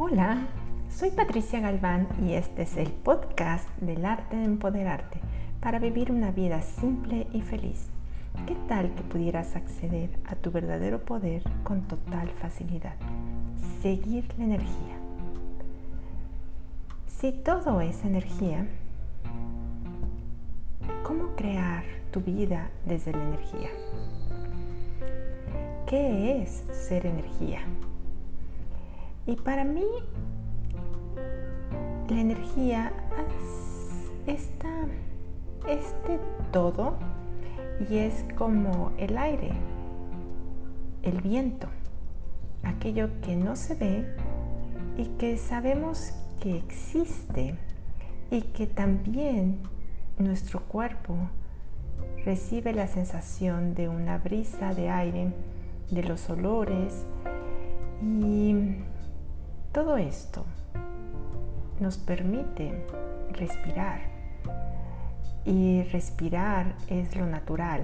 Hola, soy Patricia Galván y este es el podcast del arte de empoderarte para vivir una vida simple y feliz. ¿Qué tal que pudieras acceder a tu verdadero poder con total facilidad? Seguir la energía. Si todo es energía, ¿cómo crear tu vida desde la energía? ¿Qué es ser energía? Y para mí, la energía es este todo y es como el aire, el viento, aquello que no se ve y que sabemos que existe y que también nuestro cuerpo recibe la sensación de una brisa de aire, de los olores y todo esto nos permite respirar. Y respirar es lo natural.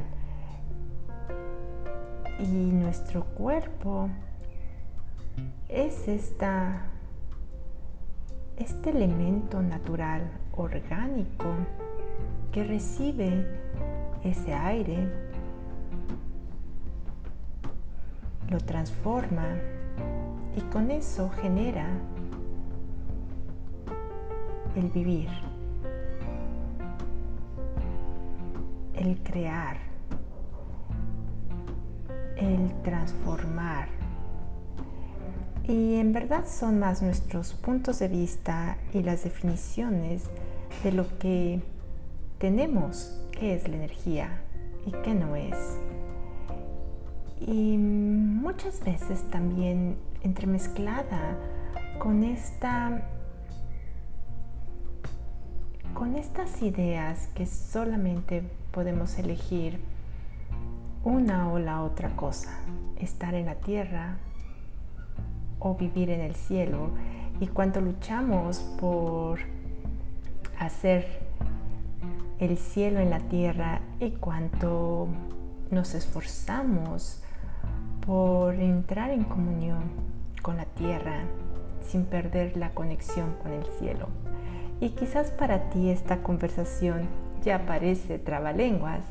Y nuestro cuerpo es esta, este elemento natural orgánico que recibe ese aire, lo transforma y con eso genera el vivir, el crear, el transformar. Y en verdad son más nuestros puntos de vista y las definiciones de lo que tenemos, qué es la energía y qué no es. Y muchas veces también entremezclada con esta con estas ideas que solamente podemos elegir una o la otra cosa, estar en la tierra o vivir en el cielo. Y cuando luchamos por hacer el cielo en la tierra y cuanto nos esforzamos por entrar en comunión con la tierra sin perder la conexión con el cielo. Y quizás para ti esta conversación ya parece trabalenguas.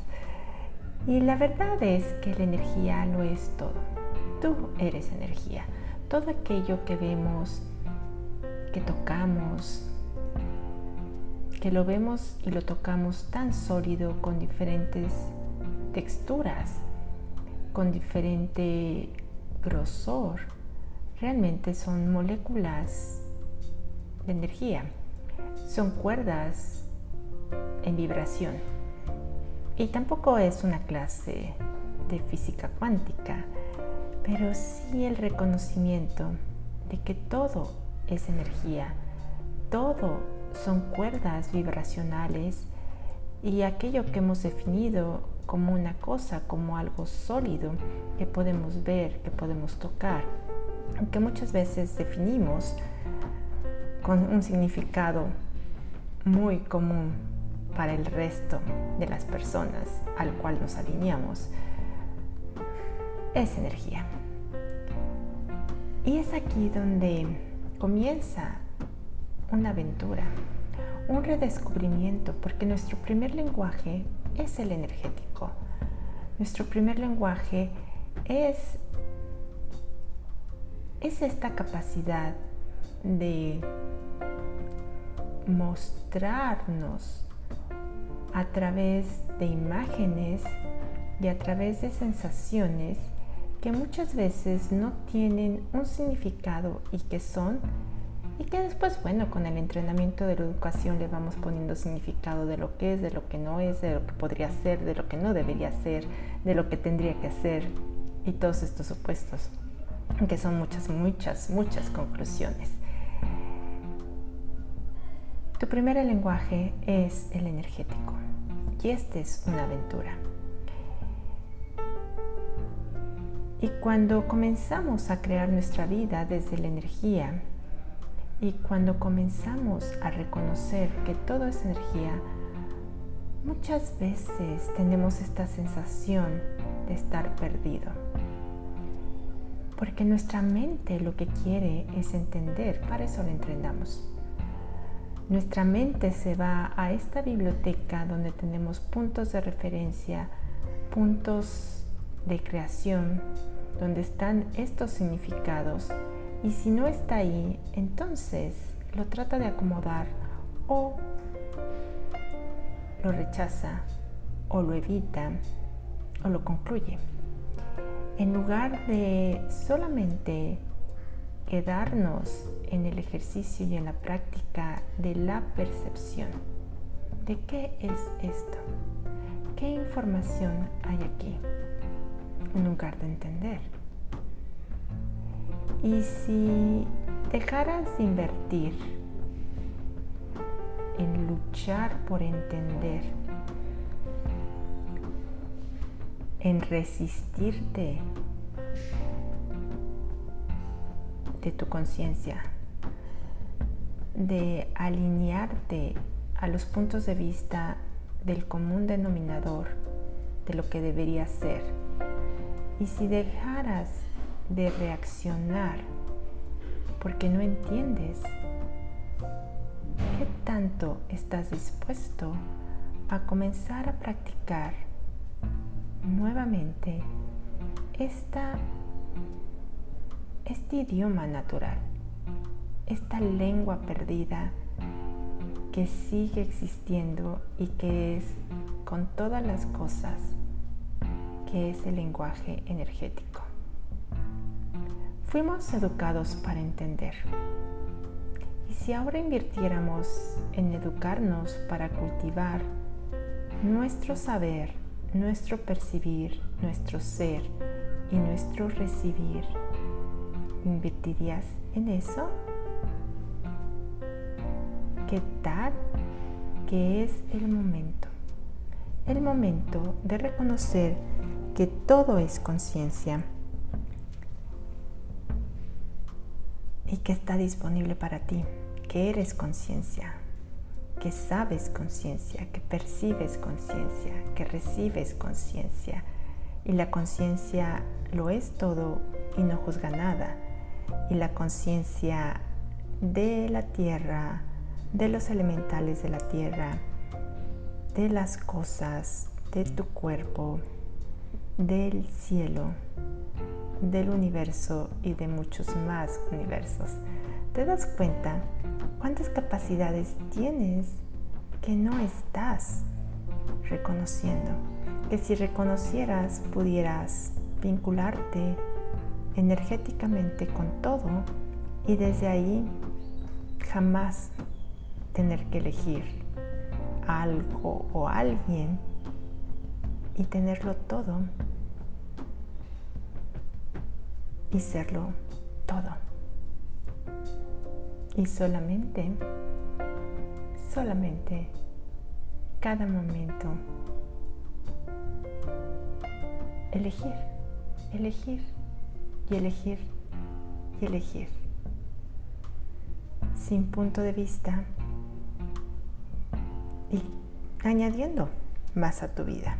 Y la verdad es que la energía lo es todo. Tú eres energía. Todo aquello que vemos, que tocamos, que lo vemos y lo tocamos tan sólido con diferentes texturas, con diferente grosor, realmente son moléculas de energía, son cuerdas en vibración. Y tampoco es una clase de física cuántica, pero sí el reconocimiento de que todo es energía, todo son cuerdas vibracionales y aquello que hemos definido como una cosa, como algo sólido que podemos ver, que podemos tocar, que muchas veces definimos con un significado muy común para el resto de las personas al cual nos alineamos, es energía. Y es aquí donde comienza una aventura, un redescubrimiento, porque nuestro primer lenguaje es el energético. Nuestro primer lenguaje es es esta capacidad de mostrarnos a través de imágenes y a través de sensaciones que muchas veces no tienen un significado y que son y que después, bueno, con el entrenamiento de la educación le vamos poniendo significado de lo que es, de lo que no es, de lo que podría ser, de lo que no debería ser, de lo que tendría que hacer y todos estos opuestos que son muchas, muchas, muchas conclusiones. Tu primer lenguaje es el energético y este es una aventura. Y cuando comenzamos a crear nuestra vida desde la energía y cuando comenzamos a reconocer que todo es energía, muchas veces tenemos esta sensación de estar perdido Porque nuestra mente lo que quiere es entender, para eso lo entrenamos. Nuestra mente se va a esta biblioteca donde tenemos puntos de referencia, puntos de creación, donde están estos significados. Y si no está ahí, entonces lo trata de acomodar o lo rechaza o lo evita o lo concluye. En lugar de solamente quedarnos en el ejercicio y en la práctica de la percepción. ¿De qué es esto? ¿Qué información hay aquí? En lugar de entender. Y si dejaras de invertir en luchar por entender, en resistirte de tu conciencia, de alinearte a los puntos de vista del común denominador de lo que debería ser. Y si dejaras de reaccionar porque no entiendes qué tanto estás dispuesto a comenzar a practicar nuevamente esta este idioma natural, esta lengua perdida que sigue existiendo y que es con todas las cosas, que es el lenguaje energético. Fuimos educados para entender. Y si ahora invirtiéramos en educarnos para cultivar nuestro saber, nuestro percibir, nuestro ser y nuestro recibir, ¿Invertirías en eso? ¿Qué tal que es el momento? El momento de reconocer que todo es conciencia y que está disponible para ti, que eres conciencia, que sabes conciencia, que percibes conciencia, que recibes conciencia. Y la conciencia lo es todo y no juzga nada y la conciencia de la tierra, de los elementales de la tierra, de las cosas, de tu cuerpo, del cielo, del universo y de muchos más universos. ¿Te das cuenta cuántas capacidades tienes que no estás reconociendo? Que si reconocieras pudieras vincularte energéticamente con todo y desde ahí jamás tener que elegir algo o alguien y tenerlo todo y serlo todo. Y solamente, solamente cada momento elegir, elegir y elegir y elegir, sin punto de vista y añadiendo más a tu vida.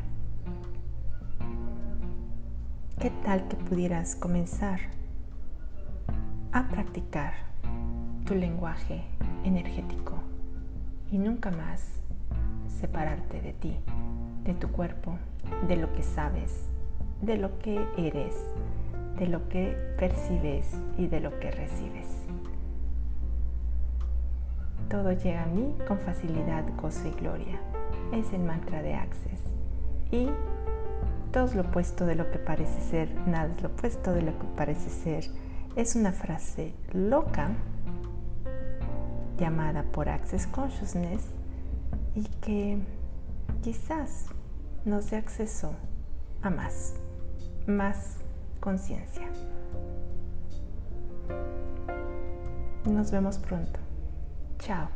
¿Qué tal que pudieras comenzar a practicar tu lenguaje energético y nunca más separarte de ti, de tu cuerpo, de lo que sabes, de lo que eres, de lo que percibes y de lo que recibes. Todo llega a mí con facilidad, gozo y gloria. Es el mantra de Access. Y todo es lo opuesto de lo que parece ser, nada es lo opuesto de lo que parece ser. Es una frase loca llamada por Access Consciousness y que quizás nos dé acceso a más, más conciencia. Nos vemos pronto. Chao.